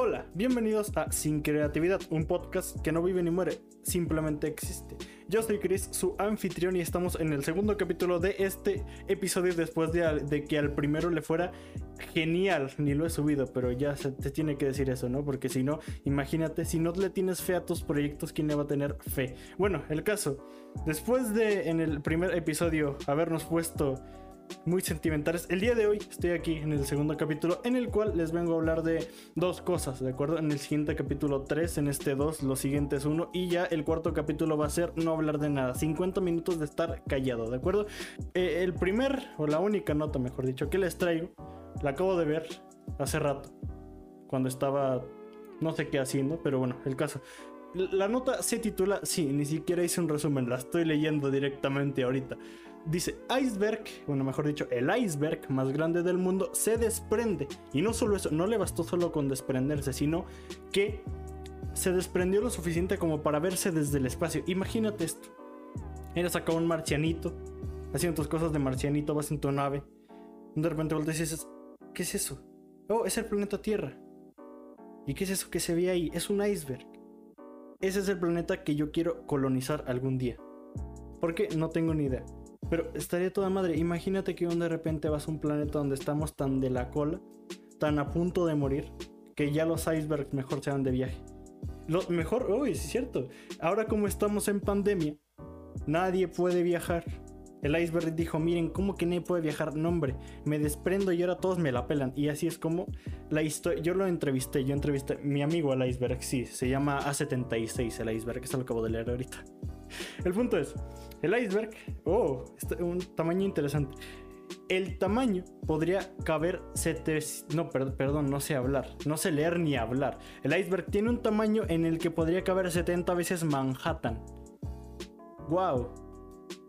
Hola, bienvenidos a Sin Creatividad, un podcast que no vive ni muere, simplemente existe. Yo soy Chris, su anfitrión, y estamos en el segundo capítulo de este episodio después de, que al primero le fuera genial. Ni lo he subido, pero ya se te tiene que decir eso, ¿no? Porque si no, imagínate, si no le tienes fe a tus proyectos, ¿quién le va a tener fe? Bueno, el caso, después de en el primer episodio habernos puesto muy sentimentales. El día de hoy estoy aquí en el segundo capítulo en el cual les vengo a hablar de dos cosas, ¿de acuerdo? En el siguiente capítulo 3, en este 2, los siguientes 1 y ya el cuarto capítulo va a ser no hablar de nada, 50 minutos de estar callado, ¿de acuerdo? Eh, el primer, o la única nota, mejor dicho, que les traigo, la acabo de ver hace rato, cuando estaba no sé qué haciendo, pero bueno, el caso. La nota se titula, sí, ni siquiera hice un resumen, la estoy leyendo directamente ahorita. Dice, iceberg, bueno, mejor dicho, el iceberg más grande del mundo se desprende. Y no solo eso, no le bastó solo con desprenderse, sino que se desprendió lo suficiente como para verse desde el espacio. Imagínate esto. Eres acá un marcianito, haciendo tus cosas de marcianito, vas en tu nave. De repente volteas y dices, ¿qué es eso? Oh, es el planeta Tierra. ¿Y qué es eso que se ve ahí? Es un iceberg. Ese es el planeta que yo quiero colonizar algún día. ¿Por qué? No tengo ni idea. Pero estaría toda madre. Imagínate que de repente vas a un planeta donde estamos tan de la cola, tan a punto de morir, que ya los icebergs mejor se van de viaje. Lo mejor, uy, es cierto. Ahora como estamos en pandemia, nadie puede viajar. El iceberg dijo, miren, ¿cómo que nadie puede viajar? No, hombre, me desprendo y ahora todos me la pelan. Y así es como la historia... Yo lo entrevisté, yo entrevisté mi amigo el iceberg, sí, se llama A76 el iceberg, se lo acabo de leer ahorita. El punto es, el iceberg, oh, un tamaño interesante. El tamaño podría caber no, perdón, no sé hablar, no sé leer ni hablar. El iceberg tiene un tamaño en el que podría caber 70 veces Manhattan. Wow.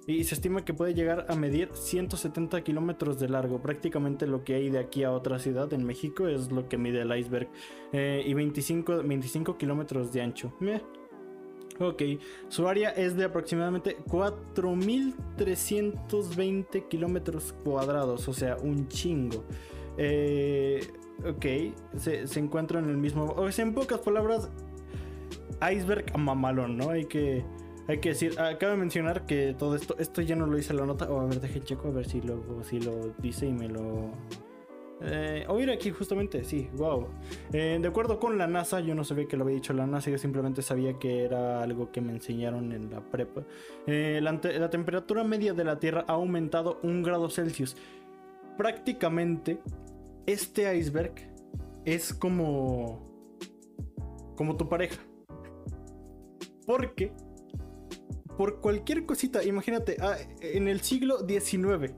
Y se estima que puede llegar a medir 170 kilómetros de largo. Prácticamente lo que hay de aquí a otra ciudad en México es lo que mide el iceberg. Eh, y 25, 25 kilómetros de ancho. Ok, su área es de aproximadamente 4.320 kilómetros cuadrados, o sea, un chingo. Eh, ok, se, encuentra en el mismo... O sea, en pocas palabras, iceberg mamalón, ¿no? Hay que... Hay que decir, acabo de mencionar que todo esto, esto ya no lo hice la nota. O a ver, deje checo a ver si lo, si lo dice y me lo, eh, oír aquí justamente, sí, wow. Eh, de acuerdo con la NASA, yo no sabía que lo había dicho la NASA, yo simplemente sabía que era algo que me enseñaron en la prepa. Eh, la, la, temperatura media de la Tierra ha aumentado un grado Celsius. Prácticamente, este iceberg es como... como tu pareja. Porque... Por cualquier cosita, imagínate, ah, en el siglo XIX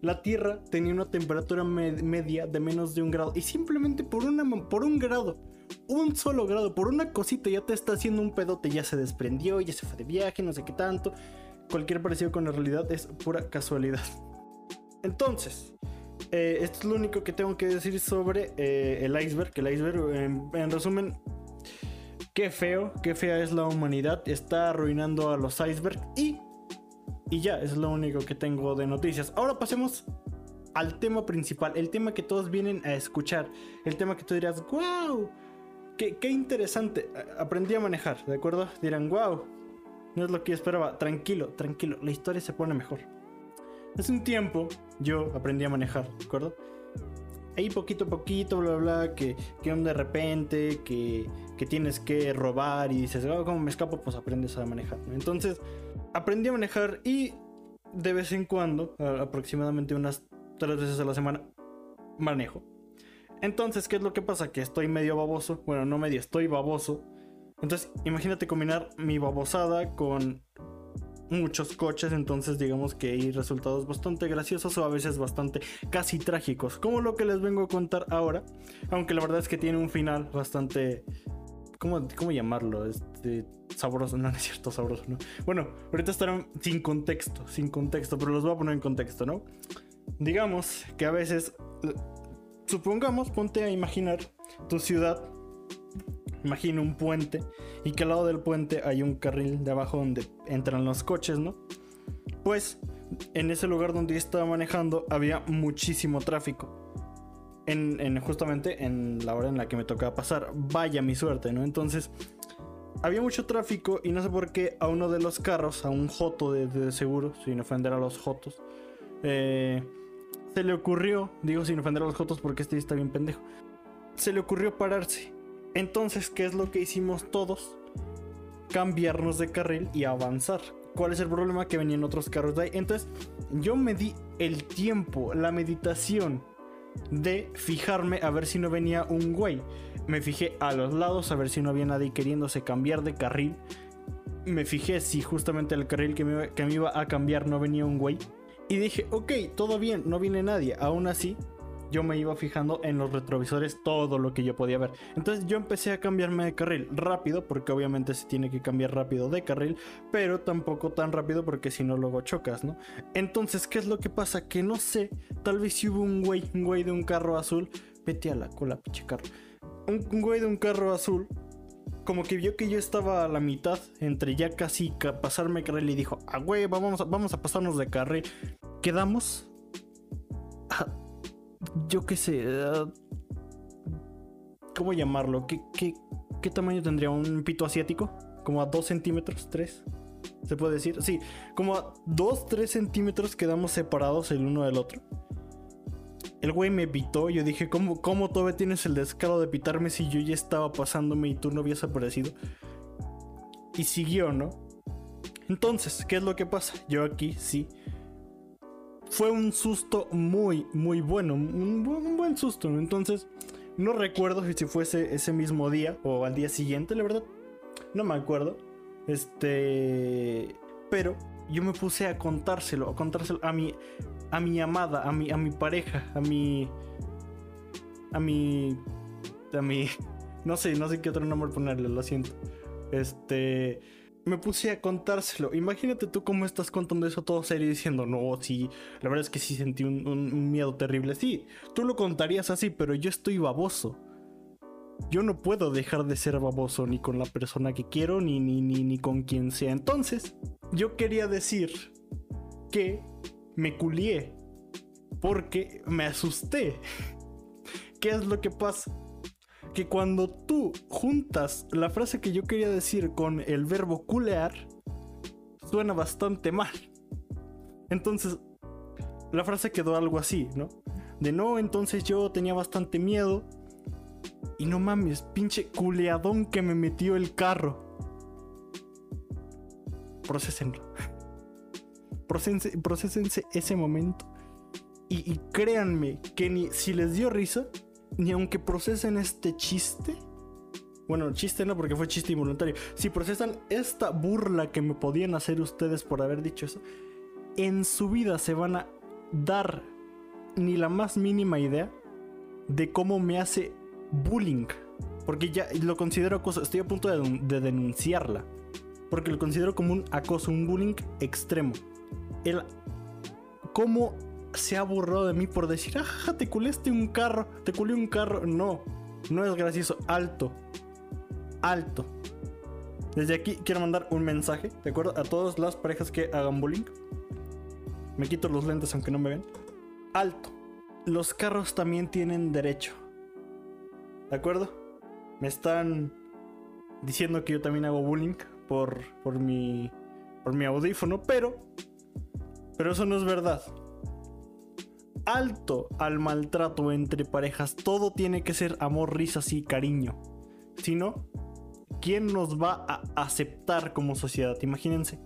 la Tierra tenía una temperatura media de menos de un grado. Y simplemente por, una, por un grado, un solo grado, por una cosita ya te está haciendo un pedote, ya se desprendió, ya se fue de viaje, no sé qué tanto. Cualquier parecido con la realidad es pura casualidad. Entonces, eh, esto es lo único que tengo que decir sobre eh, el iceberg. El iceberg, en resumen, qué feo, qué fea es la humanidad. Está arruinando a los icebergs y y ya, es lo único que tengo de noticias. Ahora pasemos al tema principal, el tema que todos vienen a escuchar, el tema que tú dirás, wow, qué, interesante, aprendí a manejar, ¿de acuerdo? Dirán, wow, no es lo que esperaba, tranquilo, tranquilo, la historia se pone mejor. Hace un tiempo yo aprendí a manejar, ¿de acuerdo? Ahí poquito a poquito, bla, bla, bla, que, que de repente, que, que tienes que robar y dices, oh, ¿cómo me escapo? Pues aprendes a manejar. Entonces, aprendí a manejar y de vez en cuando, aproximadamente unas tres veces a la semana, manejo. Entonces, ¿qué es lo que pasa? Que estoy medio baboso. Bueno, no medio, estoy baboso. Entonces, imagínate combinar mi babosada con muchos coches. Entonces, digamos que hay resultados bastante graciosos o a veces bastante casi trágicos. Como lo que les vengo a contar ahora. Aunque la verdad es que tiene un final bastante ¿Cómo, cómo llamarlo? Este, sabroso, no, no es cierto, sabroso, ¿no? Bueno, ahorita estarán sin contexto, sin contexto, pero los voy a poner en contexto, ¿no? Digamos que a veces, supongamos, ponte a imaginar tu ciudad, imagina un puente, y que al lado del puente hay un carril de abajo donde entran los coches, ¿no? Pues en ese lugar donde yo estaba manejando había muchísimo tráfico en, justamente en la hora en la que me tocaba pasar. Vaya mi suerte, ¿no? Entonces, había mucho tráfico y no sé por qué a uno de los carros, a un Joto de, seguro, sin ofender a los Jotos, eh, se le ocurrió, digo sin ofender a los Jotos porque este está bien pendejo, se le ocurrió pararse. Entonces, ¿qué es lo que hicimos todos? Cambiarnos de carril y avanzar. ¿Cuál es el problema? Que venían otros carros de ahí. Entonces, yo me di el tiempo, la meditación de fijarme a ver si no venía un güey. Me fijé a los lados a ver si no había nadie queriéndose cambiar de carril. Me fijé si justamente el carril que me, que me iba a cambiar no venía un güey. Y dije, ok, todo bien, no viene nadie. Aún así, yo me iba fijando en los retrovisores todo lo que yo podía ver. Entonces yo empecé a cambiarme de carril rápido, porque obviamente se tiene que cambiar rápido de carril, pero tampoco tan rápido porque si no luego chocas, ¿no? Entonces, ¿qué es lo que pasa? Que no sé, tal vez si hubo un güey, un güey de un carro azul, vete a la cola, pinche carro. Un, güey de un carro azul como que vio que yo estaba a la mitad entre ya casi pasarme carril y dijo, ah, güey, vamos vamos a pasarnos de carril. Quedamos yo qué sé, eh, ¿cómo llamarlo? ¿Qué, ¿Qué, tamaño tendría un pito asiático? ¿Como a 2 centímetros? ¿3? ¿Se puede decir? Sí, como a 2, 3 centímetros quedamos separados el uno del otro. El güey me pitó, yo dije, ¿cómo, ¿cómo todavía tienes el descaro de pitarme si yo ya estaba pasándome y tú no habías aparecido? Y siguió, ¿no? Entonces, ¿qué es lo que pasa? Yo aquí sí fue un susto muy, muy bueno. Un, buen susto. Entonces, no recuerdo si fuese ese mismo día o al día siguiente, la verdad. No me acuerdo. Este. Pero yo me puse a contárselo, a contárselo a mi, a mi amada, a mi, a mi pareja, a mi. A mi. A mi. No sé, no sé qué otro nombre ponerle, lo siento. Este me puse a contárselo. Imagínate tú cómo estás contando eso todo serio diciendo, no, sí, la verdad es que sí sentí un, miedo terrible. Sí, tú lo contarías así, pero yo estoy baboso. Yo no puedo dejar de ser baboso ni con la persona que quiero, ni, ni, ni, ni con quien sea. Entonces, yo quería decir que me culié. Porque me asusté. ¿Qué es lo que pasa? Que cuando tú juntas la frase que yo quería decir con el verbo culear, suena bastante mal. Entonces, la frase quedó algo así, ¿no? De no, entonces yo tenía bastante miedo. Y no mames, pinche culeadón que me metió el carro. Procesenlo. Procesense, ese momento. Y, y créanme que ni si les dio risa, ni aunque procesen este chiste, bueno, chiste no porque fue chiste involuntario, si procesan esta burla que me podían hacer ustedes por haber dicho eso, en su vida se van a dar ni la más mínima idea de cómo me hace bullying. Porque ya lo considero acoso, estoy a punto de, de denunciarla. Porque lo considero como un acoso, un bullying extremo. El cómo se ha burlado de mí por decir, ajá, te culeaste un carro, te culé un carro. No, no es gracioso. Alto, alto. Desde aquí quiero mandar un mensaje, ¿de acuerdo? A todas las parejas que hagan bullying. Me quito los lentes aunque no me ven. Alto. Los carros también tienen derecho. ¿De acuerdo? Me están diciendo que yo también hago bullying por, por, mi, por mi audífono, pero... Pero eso no es verdad alto al maltrato entre parejas. Todo tiene que ser amor, risas y cariño. Si no, ¿quién nos va a aceptar como sociedad? Imagínense.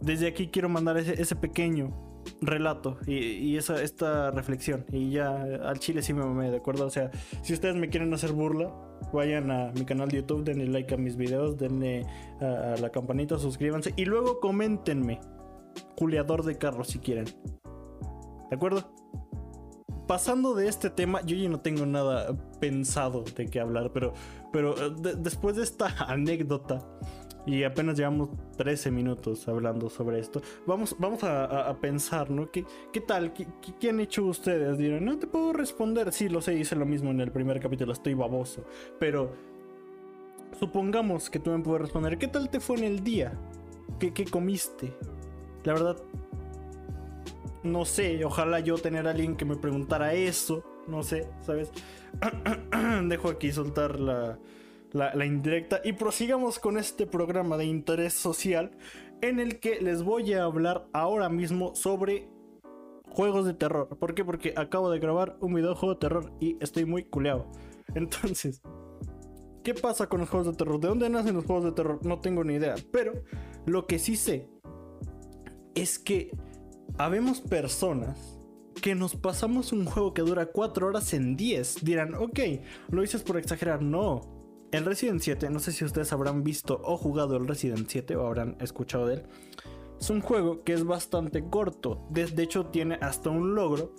Desde aquí quiero mandar ese, pequeño relato y, esa, esta reflexión. Y ya al chile sí me mamé, ¿de acuerdo? O sea, si ustedes me quieren hacer burla, vayan a mi canal de YouTube, denle like a mis videos, denle a, la campanita, suscríbanse y luego coméntenme. Juliador de carros si quieren. ¿De acuerdo? Pasando de este tema, yo ya no tengo nada pensado de qué hablar, pero, pero eh, después de esta anécdota, y apenas llevamos 13 minutos hablando sobre esto, vamos, vamos a, pensar, ¿no? ¿Qué, qué tal? ¿Qué, ¿Qué, han hecho ustedes? Dirán, no te puedo responder. Sí, lo sé, hice lo mismo en el primer capítulo, estoy baboso. Pero supongamos que tú me puedes responder, ¿qué tal te fue en el día? ¿Qué, qué comiste? La verdad, no sé, ojalá yo tener alguien que me preguntara eso no sé, ¿sabes? Dejo aquí soltar la, la, indirecta y prosigamos con este programa de interés social en el que les voy a hablar ahora mismo sobre juegos de terror. ¿Por qué? Porque acabo de grabar un videojuego de terror y estoy muy culeado. Entonces, ¿qué pasa con los juegos de terror? ¿De dónde nacen los juegos de terror? No tengo ni idea. Pero lo que sí sé es que habemos personas que nos pasamos un juego que dura 4 horas en 10. Dirán, ok, lo dices por exagerar. No. El Resident 7, no sé si ustedes habrán visto o jugado el Resident 7 o habrán escuchado de él. Es un juego que es bastante corto. De, hecho, tiene hasta un logro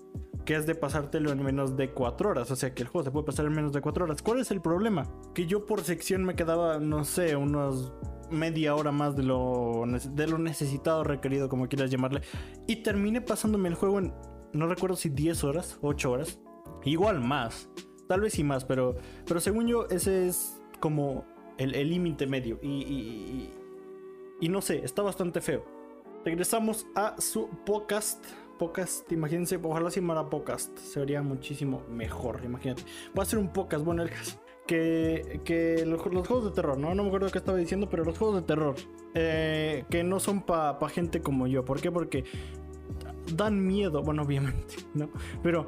que es de pasártelo en menos de 4 horas. O sea que el juego se puede pasar en menos de 4 horas. ¿Cuál es el problema? Que yo por sección me quedaba, no sé, unos media hora más de lo, de lo necesitado, requerido, como quieras llamarle. Y terminé pasándome el juego en no recuerdo si 10 horas, 8 horas, igual más, tal vez y más, pero, pero según yo ese es como el límite medio y, y, no sé, está bastante feo. Regresamos a su podcast. Podcast, imagínense, ojalá se llamara podcast, sería muchísimo mejor, imagínate. Va a ser un podcast, bueno, el que, que los, juegos de terror, ¿no? No me acuerdo qué estaba diciendo, pero los juegos de terror, eh, que no son para pa gente como yo. ¿Por qué? Porque dan miedo, bueno, obviamente, ¿no? Pero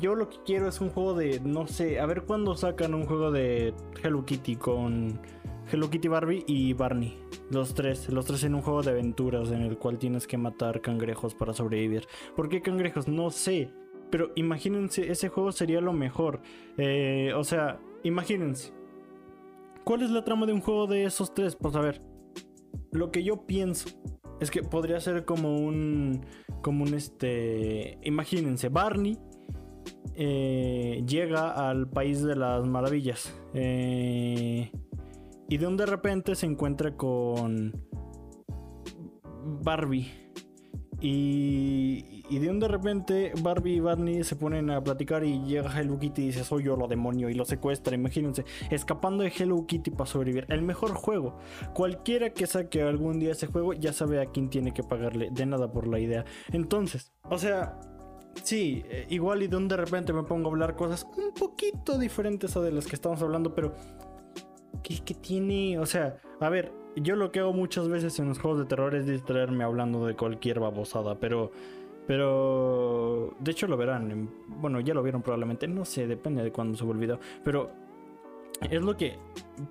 yo lo que quiero es un juego de, no sé, a ver cuándo sacan un juego de Hello Kitty con Hello Kitty Barbie y Barney. Los tres, los tres en un juego de aventuras en el cual tienes que matar cangrejos para sobrevivir. ¿Por qué cangrejos? No sé. Pero imagínense, ese juego sería lo mejor. Eh, o sea, imagínense. ¿Cuál es la trama de un juego de esos tres? Pues a ver, lo que yo pienso es que podría ser como un. Como un este. Imagínense, Barney eh, llega al país de las maravillas. Eh, y de un de repente se encuentra con Barbie. Y, y de un de repente Barbie y Barney se ponen a platicar y llega Hello Kitty y dice soy yo lo demonio y lo secuestra, imagínense, escapando de Hello Kitty para sobrevivir. El mejor juego. Cualquiera que saque algún día ese juego ya sabe a quién tiene que pagarle. De nada por la idea. Entonces, o sea, sí, eh, igual y de un de repente me pongo a hablar cosas un poquito diferentes a de las que estamos hablando, pero... ¿Qué, qué tiene? O sea, a ver, yo lo que hago muchas veces en los juegos de terror es distraerme hablando de cualquier babosada, pero. Pero. De hecho lo verán. Bueno, ya lo vieron probablemente. No sé, depende de cuándo suba el video. Pero. Es lo que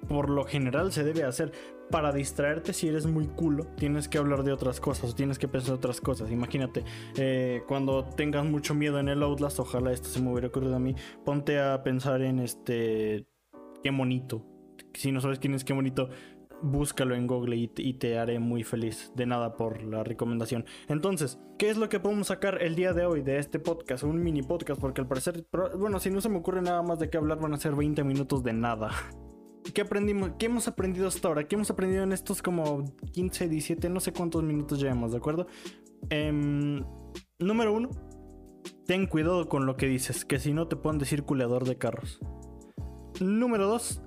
por lo general se debe hacer. Para distraerte, si eres muy culo, tienes que hablar de otras cosas, tienes que pensar otras cosas. Imagínate, eh, cuando tengas mucho miedo en el Outlast, ojalá esto se me hubiera ocurrido a mí, ponte a pensar en este. Qué bonito. Si no sabes quién es qué bonito, búscalo en Google y, te haré muy feliz. De nada por la recomendación. Entonces, ¿qué es lo que podemos sacar el día de hoy de este podcast? Un mini podcast, porque al parecer, bueno, si no se me ocurre nada más de qué hablar, van a ser 20 minutos de nada. ¿Qué aprendimos? ¿Qué hemos aprendido hasta ahora? ¿Qué hemos aprendido en estos como 15, 17, no sé cuántos minutos llevamos, ¿de acuerdo? Em, número uno, ten cuidado con lo que dices, que si no te pueden decir culeador de carros. Número dos,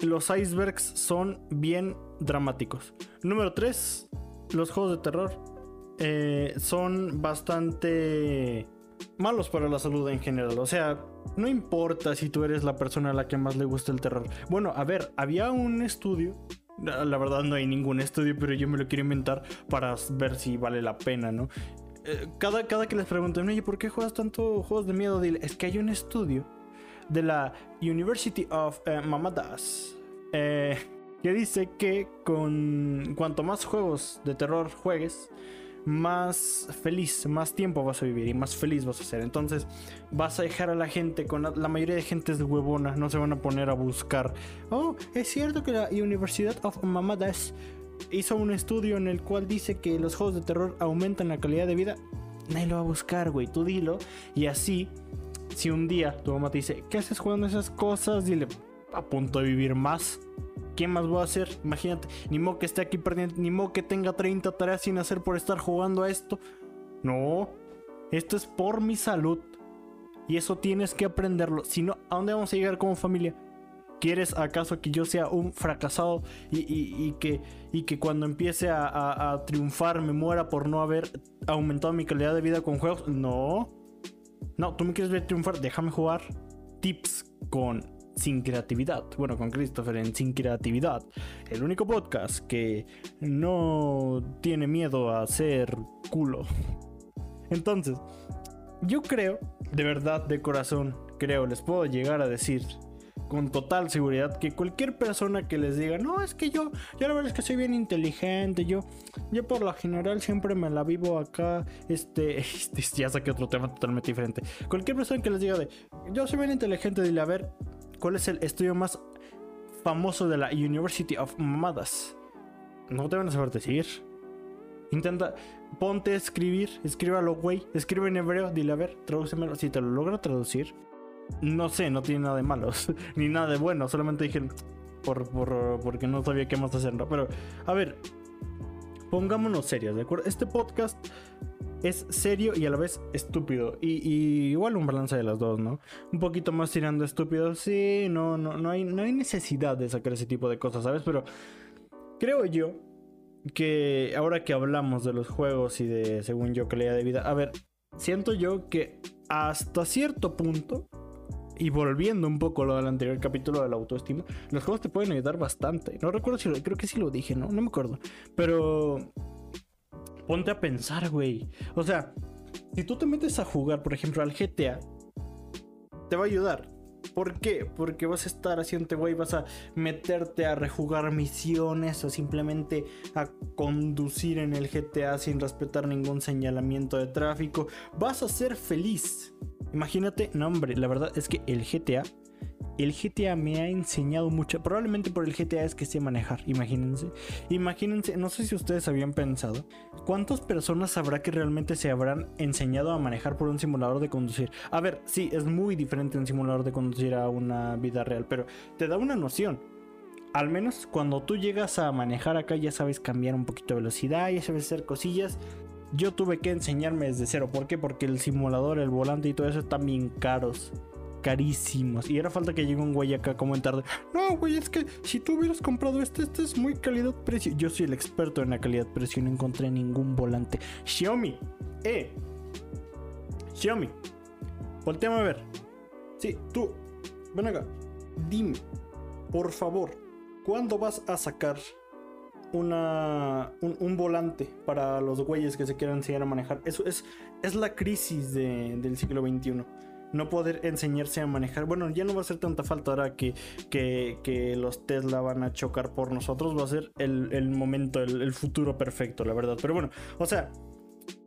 los icebergs son bien dramáticos. Número 3, los juegos de terror eh, son bastante malos para la salud en general. O sea, no importa si tú eres la persona a la que más le gusta el terror. Bueno, a ver, había un estudio. La verdad no hay ningún estudio, pero yo me lo quiero inventar para ver si vale la pena, ¿no? Eh, cada, cada que les preguntan, oye, ¿por qué juegas tanto juegos de miedo? Dile, es que hay un estudio de la University of eh, Mamadas, eh, que dice que con cuanto más juegos de terror juegues, más feliz, más tiempo vas a vivir y más feliz vas a ser. Entonces vas a dejar a la gente, con la, mayoría de gente es huevona, no se van a poner a buscar. Oh, es cierto que la University of Mamadas hizo un estudio en el cual dice que los juegos de terror aumentan la calidad de vida. Nadie lo va a buscar, güey, tú dilo. Y así si un día tu mamá te dice, ¿qué haces jugando esas cosas? Dile, a punto de vivir más. ¿Qué más voy a hacer? Imagínate, ni modo que esté aquí perdiendo, ni modo que tenga 30 tareas sin hacer por estar jugando a esto. No, esto es por mi salud. Y eso tienes que aprenderlo. Si no, ¿a dónde vamos a llegar como familia? ¿Quieres acaso que yo sea un fracasado y, que, y que, cuando empiece a triunfar me muera por no haber aumentado mi calidad de vida con juegos? No. No, tú me quieres ver triunfar, déjame jugar tips con sin creatividad. Bueno, con Christopher en Sin Creatividad. El único podcast que no tiene miedo a ser culo. Entonces, yo creo, de verdad, de corazón, creo, les puedo llegar a decir con total seguridad que cualquier persona que les diga, no, es que yo, yo la verdad es que soy bien inteligente, yo, yo por lo general siempre me la vivo acá, este, este ya saqué otro tema totalmente diferente. Cualquier persona que les diga de, yo soy bien inteligente, dile, a ver, ¿cuál es el estudio más famoso de la University of Mamadas? No te van a saber decir. Intenta, ponte a escribir, escríbalo, güey, escribe en hebreo, dile, a ver, tradúcemelo, si te lo logra traducir no sé, no tiene nada de malos, ni nada de bueno, solamente dije por, porque no sabía qué más hacer, ¿no? Pero, a ver, pongámonos serios, ¿de acuerdo? Este podcast es serio y a la vez estúpido. Y, igual un balance de las dos, ¿no? Un poquito más tirando estúpido. Sí, no, no, no hay, no hay necesidad de sacar ese tipo de cosas, ¿sabes? Pero creo yo que ahora que hablamos de los juegos y de, según yo, calidad de vida, a ver, siento yo que hasta cierto punto y volviendo un poco lo del anterior capítulo de la autoestima, los juegos te pueden ayudar bastante. No recuerdo si lo, creo que sí lo dije, ¿no? No me acuerdo. Pero ponte a pensar, güey. O sea, si tú te metes a jugar, por ejemplo, al GTA, te va a ayudar. ¿Por qué? Porque vas a estar haciendo, güey, vas a meterte a rejugar misiones o simplemente a conducir en el GTA sin respetar ningún señalamiento de tráfico. Vas a ser feliz. Imagínate, no hombre, la verdad es que el GTA, el GTA me ha enseñado mucho, probablemente por el GTA es que sé manejar, imagínense. Imagínense, no sé si ustedes habían pensado, ¿cuántas personas habrá que realmente se habrán enseñado a manejar por un simulador de conducir? A ver, sí, es muy diferente un simulador de conducir a una vida real, pero te da una noción. Al menos cuando tú llegas a manejar acá ya sabes cambiar un poquito de velocidad, ya sabes hacer cosillas yo tuve que enseñarme desde cero. ¿Por qué? Porque el simulador, el volante y todo eso están bien caros. Carísimos. Y era falta que llegue un güey acá a comentar. No, güey, es que si tú hubieras comprado este, este es muy calidad-precio. Yo soy el experto en la calidad-precio. No encontré ningún volante. Xiaomi. Eh. Xiaomi. Volteame a ver. Sí, tú. Ven acá. Dime. Por favor. ¿Cuándo vas a sacar una, un, volante para los güeyes que se quieran enseñar a manejar. Eso es, es la crisis del siglo XXI. No poder enseñarse a manejar. Bueno, ya no va a ser tanta falta ahora que, que, los Tesla van a chocar por nosotros. Va a ser el, momento, el, el futuro perfecto, la verdad. Pero bueno, o sea,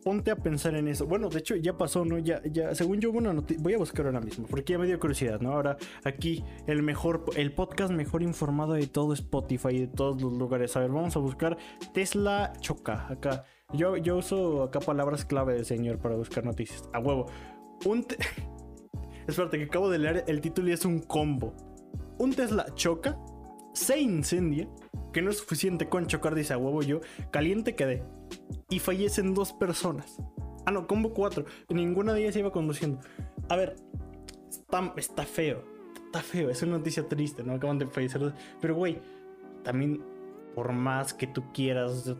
ponte a pensar en eso. Bueno, de hecho ya pasó, ¿no? Ya, ya, según yo, bueno, voy a buscar ahora mismo, porque ya me dio curiosidad, ¿no? Ahora aquí el mejor, el podcast mejor informado de todo Spotify, de todos los lugares. A ver, vamos a buscar Tesla choca, acá. Yo, yo uso acá palabras clave de señor para buscar noticias. A huevo. Un... Espérate, que acabo de leer el título y es un combo. Un Tesla choca, se incendia, que no es suficiente con chocar, dice a huevo yo, caliente quedé y fallecen dos personas. Ah, no, combo cuatro. Ninguna de ellas iba conduciendo. A ver, está, feo. Está feo. Es una noticia triste, ¿no? Acaban de fallecer. Pero, güey, también, por más que tú quieras,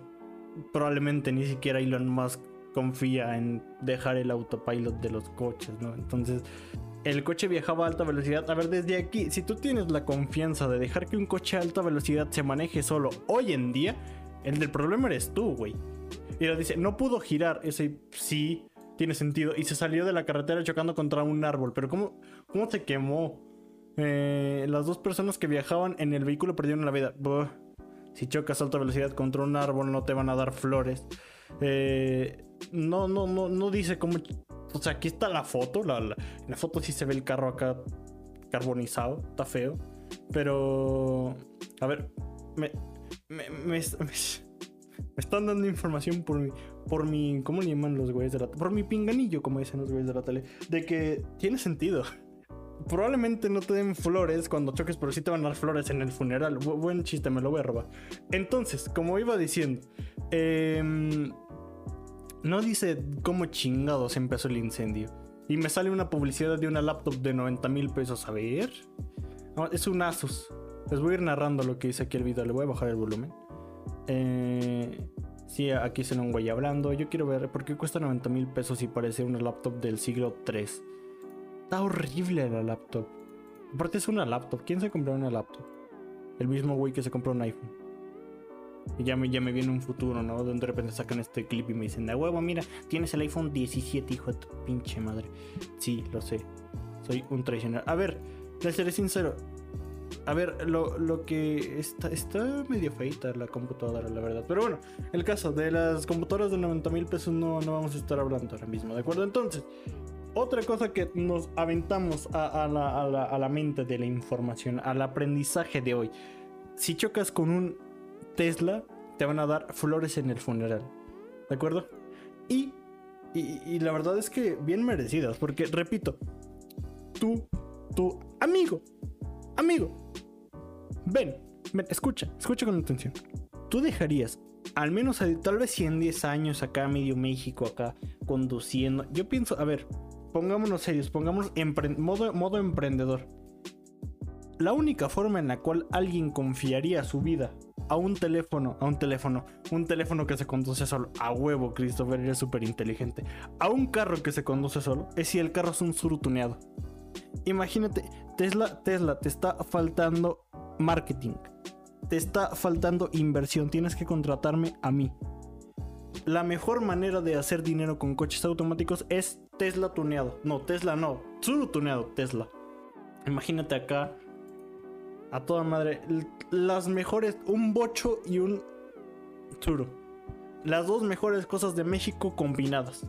probablemente ni siquiera Elon Musk confía en dejar el autopilot de los coches, ¿no? Entonces, el coche viajaba a alta velocidad. A ver, desde aquí, si tú tienes la confianza de dejar que un coche a alta velocidad se maneje solo hoy en día, el del problema eres tú, güey. Y lo dice, no pudo girar. Ese sí, tiene sentido. Y se salió de la carretera chocando contra un árbol. Pero ¿cómo, cómo se quemó? Eh, las dos personas que viajaban en el vehículo perdieron la vida. si chocas a alta velocidad contra un árbol no te van a dar flores. Eh, no, no, no, no dice cómo... O sea, aquí está la foto. La, la, en la foto sí se ve el carro acá carbonizado. Está feo. Pero... A ver. me, me me están dando información por mi, por mi, ¿cómo le llaman los güeyes de la Por mi pinganillo, como dicen los güeyes de la tele, de que tiene sentido. Probablemente no te den flores cuando choques, pero sí te van a dar flores en el funeral. buen chiste, me lo voy a robar. Entonces, como iba diciendo, em, no dice cómo chingados empezó el incendio. Y me sale una publicidad de una laptop de 90 mil pesos. A ver. es un Asus. Les voy a ir narrando lo que dice aquí el video. Le voy a bajar el volumen. Eh, sí, aquí se un güey hablando. Yo quiero ver por qué cuesta 90 mil pesos y parece una laptop del siglo 3. Está horrible la laptop. Aparte es una laptop. ¿Quién se compró una laptop? El mismo güey que se compró un iPhone. Ya me, ya me viene un futuro, ¿no? Donde de repente sacan este clip y me dicen, de huevo, mira, tienes el iPhone 17, hijo de tu pinche madre. Sí, lo sé. Soy un traicionero. A ver, le seré sincero. A ver, lo, que está, está medio feita la computadora, la verdad. Pero bueno, el caso de las computadoras de 90 mil pesos no, no vamos a estar hablando ahora mismo, ¿de acuerdo? Entonces, otra cosa que nos aventamos a, la, a la mente de la información, al aprendizaje de hoy. Si chocas con un Tesla, te van a dar flores en el funeral. ¿De acuerdo? Y, y, la verdad es que bien merecidas, porque repito, tú, tu amigo, amigo, ven, ven, escucha, escucha con atención. Tú dejarías, al menos tal vez 100, 10 años acá, medio México, acá, conduciendo. Yo pienso, a ver, pongámonos serios, pongámonos en modo, modo emprendedor. La única forma en la cual alguien confiaría su vida a un teléfono, a un teléfono, un teléfono que se conduce solo, a huevo, Christopher, eres súper inteligente, a un carro que se conduce solo, es si el carro es un surutuneado. Imagínate, Tesla, Tesla, te está faltando marketing, te está faltando inversión, tienes que contratarme a mí. La mejor manera de hacer dinero con coches automáticos es Tesla tuneado. No, Tesla no, surutuneado, Tesla. Imagínate acá a toda madre. Las mejores, un bocho y un Turo. Las dos mejores cosas de México combinadas.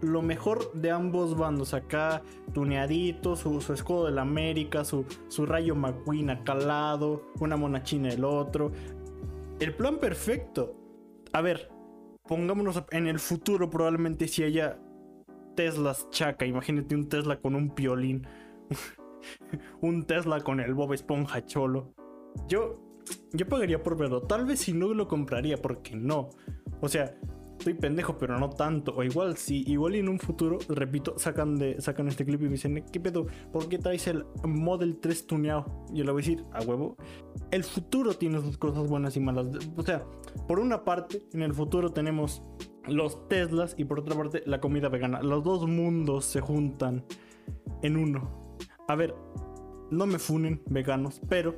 Lo mejor de ambos bandos. Acá, tuneadito, su, escudo de la América, su, su rayo McQueen acá al lado, una monachina el otro. El plan perfecto. A ver, pongámonos en el futuro, probablemente si haya Teslas chaca. Imagínate un Tesla con un piolín. un Tesla con el Bob Esponja cholo. Yo, yo pagaría por verlo. Tal vez si no lo compraría, porque no. O sea, estoy pendejo, pero no tanto. O igual, si igual en un futuro, repito, sacan, de, sacan este clip y me dicen, ¿qué pedo? ¿Por qué traes el Model 3 tuneado? Yo le voy a decir, a huevo. El futuro tiene sus cosas buenas y malas. O sea, por una parte, en el futuro tenemos los Teslas y por otra parte la comida vegana. Los dos mundos se juntan en uno. A ver, no me funen veganos, pero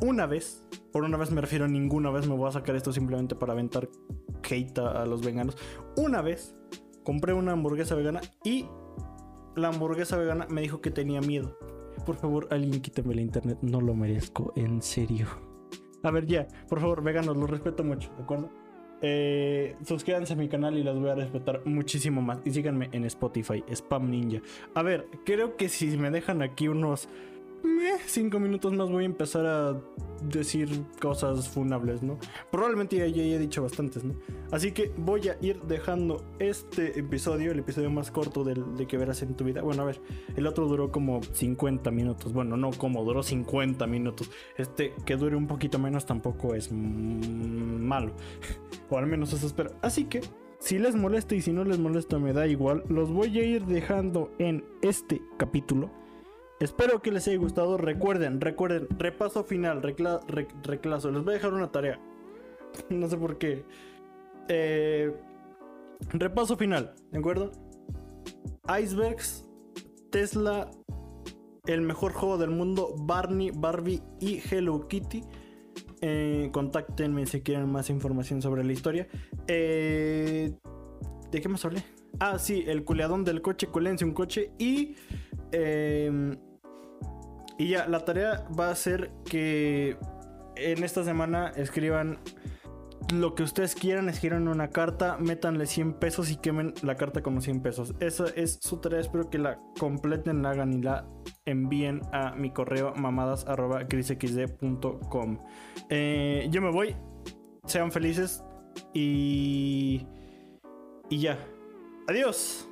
una vez, por una vez me refiero a ninguna vez, me voy a sacar esto simplemente para aventar hate a, los veganos. Una vez compré una hamburguesa vegana y la hamburguesa vegana me dijo que tenía miedo. Por favor, alguien quítame la internet, no lo merezco, en serio. A ver, ya, por favor, veganos, lo respeto mucho, ¿de acuerdo? Eh, suscríbanse a mi canal y las voy a respetar muchísimo más. Y síganme en Spotify, Spam Ninja. A ver, creo que si me dejan aquí unos 5 minutos más voy a empezar a decir cosas funables, ¿no? Probablemente ya, ya, he dicho bastantes, ¿no? Así que voy a ir dejando este episodio, el episodio más corto del, de que verás en tu vida. Bueno, a ver, el otro duró como 50 minutos. Bueno, no como, duró 50 minutos. Este que dure un poquito menos tampoco es malo. o al menos eso espero. Así que si les molesta y si no les molesta me da igual. Los voy a ir dejando en este capítulo. Espero que les haya gustado. Recuerden, recuerden, repaso final, reclaso. Les voy a dejar una tarea. no sé por qué. Eh, repaso final, ¿de acuerdo? Icebergs, Tesla, el mejor juego del mundo, Barney, Barbie y Hello Kitty. Eh, contáctenme si quieren más información sobre la historia. Eh, ¿De qué más hablé? Ah, sí, el culeadón del coche, culense un coche y... Eh, y ya, la tarea va a ser que en esta semana escriban lo que ustedes quieran, escriban una carta, métanle 100 pesos y quemen la carta con los 100 pesos. Esa es su tarea, espero que la completen, la hagan y la envíen a mi correo mamadas.grisxd.com. Eh, yo me voy, sean felices y... Y ya. Adiós.